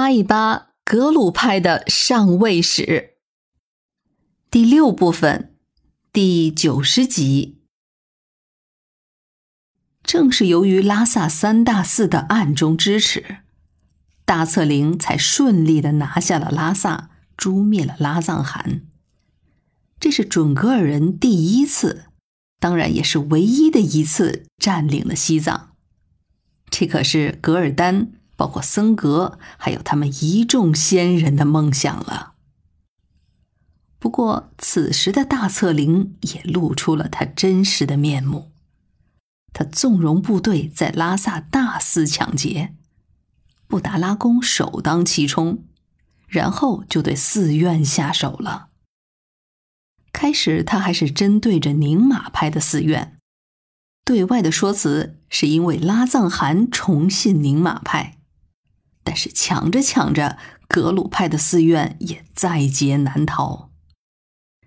扒一扒格鲁派的上位史。第六部分，第九十集。正是由于拉萨三大寺的暗中支持，大策灵才顺利的拿下了拉萨，诛灭了拉藏汗。这是准噶尔人第一次，当然也是唯一的一次占领了西藏。这可是噶尔丹。包括僧格，还有他们一众先人的梦想了。不过，此时的大策灵也露出了他真实的面目。他纵容部队在拉萨大肆抢劫，布达拉宫首当其冲，然后就对寺院下手了。开始，他还是针对着宁玛派的寺院，对外的说辞是因为拉藏汗崇信宁玛派。但是抢着抢着，格鲁派的寺院也在劫难逃，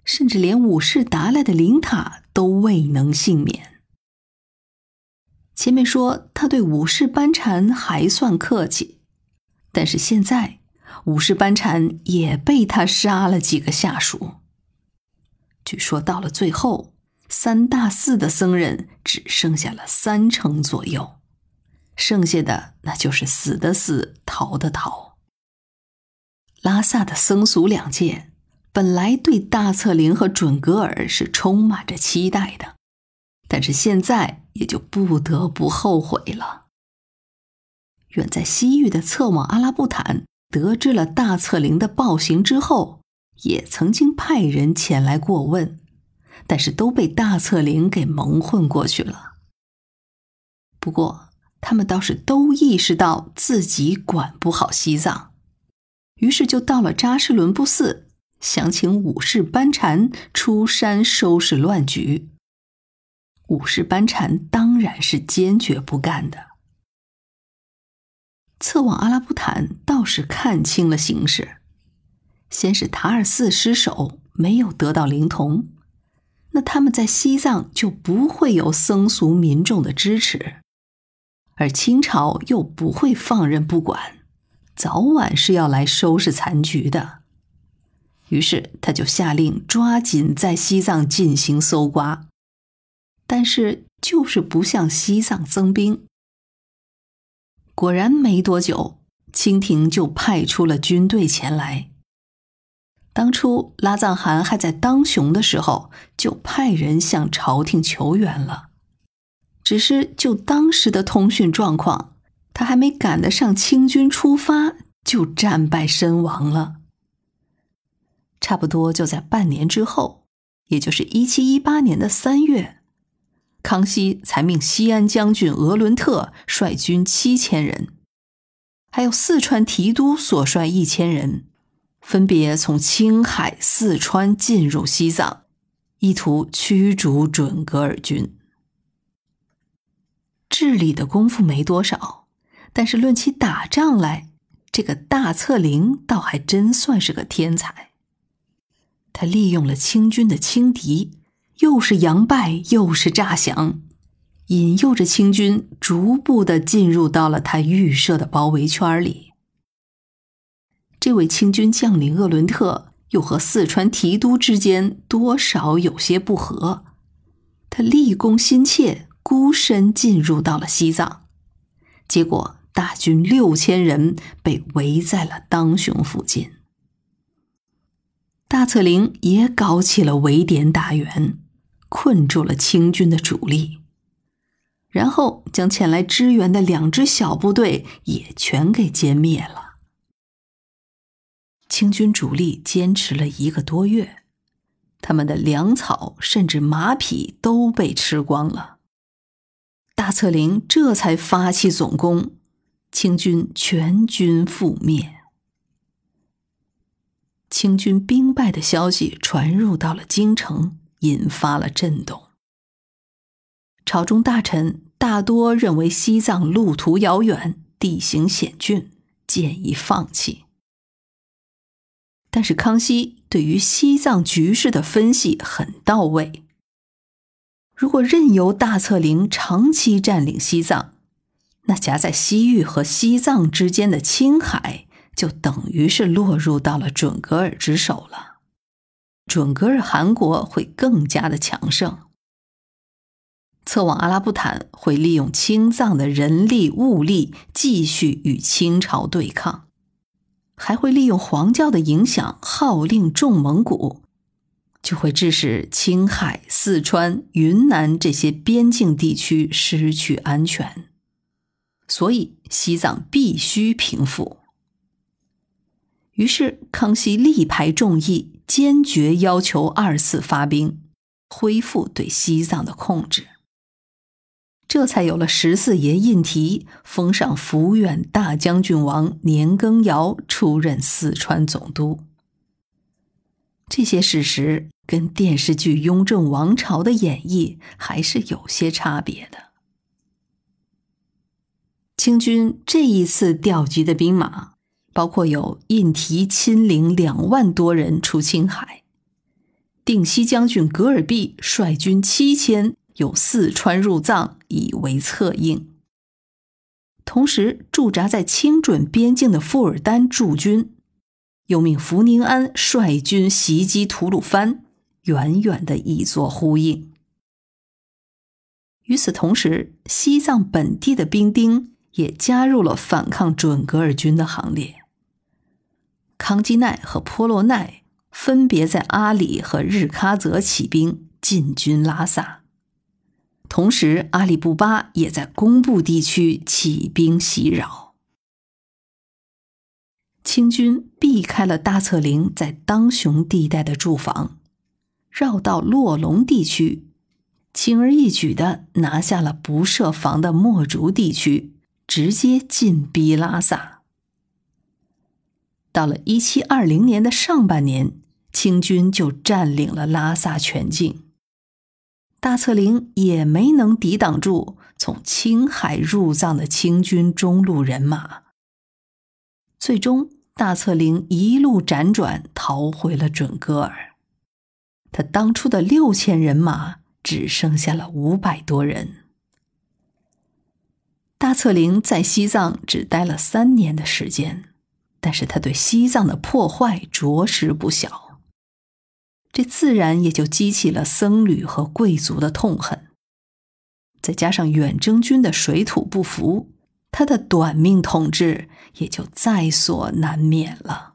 甚至连五世达赖的灵塔都未能幸免。前面说他对五世班禅还算客气，但是现在五世班禅也被他杀了几个下属。据说到了最后，三大寺的僧人只剩下了三成左右。剩下的那就是死的死，逃的逃。拉萨的僧俗两界本来对大策灵和准格尔是充满着期待的，但是现在也就不得不后悔了。远在西域的策王阿拉布坦得知了大策灵的暴行之后，也曾经派人前来过问，但是都被大策灵给蒙混过去了。不过。他们倒是都意识到自己管不好西藏，于是就到了扎什伦布寺，想请五世班禅出山收拾乱局。五世班禅当然是坚决不干的。侧往阿拉布坦倒是看清了形势，先是塔尔寺失守，没有得到灵童，那他们在西藏就不会有僧俗民众的支持。而清朝又不会放任不管，早晚是要来收拾残局的。于是他就下令抓紧在西藏进行搜刮，但是就是不向西藏增兵。果然没多久，清廷就派出了军队前来。当初拉藏汗还在当雄的时候，就派人向朝廷求援了。只是就当时的通讯状况，他还没赶得上清军出发，就战败身亡了。差不多就在半年之后，也就是一七一八年的三月，康熙才命西安将军额伦特率军七千人，还有四川提督所率一千人，分别从青海、四川进入西藏，意图驱逐准噶尔军。治理的功夫没多少，但是论起打仗来，这个大策灵倒还真算是个天才。他利用了清军的轻敌，又是佯败又是诈降，引诱着清军逐步的进入到了他预设的包围圈里。这位清军将领鄂伦特又和四川提督之间多少有些不和，他立功心切。孤身进入到了西藏，结果大军六千人被围在了当雄附近。大策灵也搞起了围点打援，困住了清军的主力，然后将前来支援的两支小部队也全给歼灭了。清军主力坚持了一个多月，他们的粮草甚至马匹都被吃光了。大策灵这才发起总攻，清军全军覆灭。清军兵败的消息传入到了京城，引发了震动。朝中大臣大多认为西藏路途遥远，地形险峻，建议放弃。但是康熙对于西藏局势的分析很到位。如果任由大策陵长期占领西藏，那夹在西域和西藏之间的青海就等于是落入到了准噶尔之手了。准噶尔汗国会更加的强盛。策妄阿拉布坦会利用青藏的人力物力继续与清朝对抗，还会利用黄教的影响号令众蒙古。就会致使青海、四川、云南这些边境地区失去安全，所以西藏必须平复。于是，康熙力排众议，坚决要求二次发兵，恢复对西藏的控制。这才有了十四爷胤禔封上抚远大将军王年羹尧出任四川总督。这些事实跟电视剧《雍正王朝》的演绎还是有些差别的。清军这一次调集的兵马，包括有胤禔亲领两万多人出青海，定西将军噶尔弼率军七千由四川入藏以为策应，同时驻扎在清准边境的富尔丹驻军。又命福宁安率军袭击吐鲁番，远远的以作呼应。与此同时，西藏本地的兵丁也加入了反抗准噶尔军的行列。康基奈和波洛奈分别在阿里和日喀则起兵进军拉萨，同时阿里布巴也在工部地区起兵袭扰。清军避开了大策林在当雄地带的驻防，绕到洛龙地区，轻而易举的拿下了不设防的墨竹地区，直接进逼拉萨。到了一七二零年的上半年，清军就占领了拉萨全境，大策林也没能抵挡住从青海入藏的清军中路人马。最终，大策林一路辗转逃回了准噶尔。他当初的六千人马只剩下了五百多人。大策林在西藏只待了三年的时间，但是他对西藏的破坏着实不小，这自然也就激起了僧侣和贵族的痛恨。再加上远征军的水土不服。他的短命统治也就在所难免了。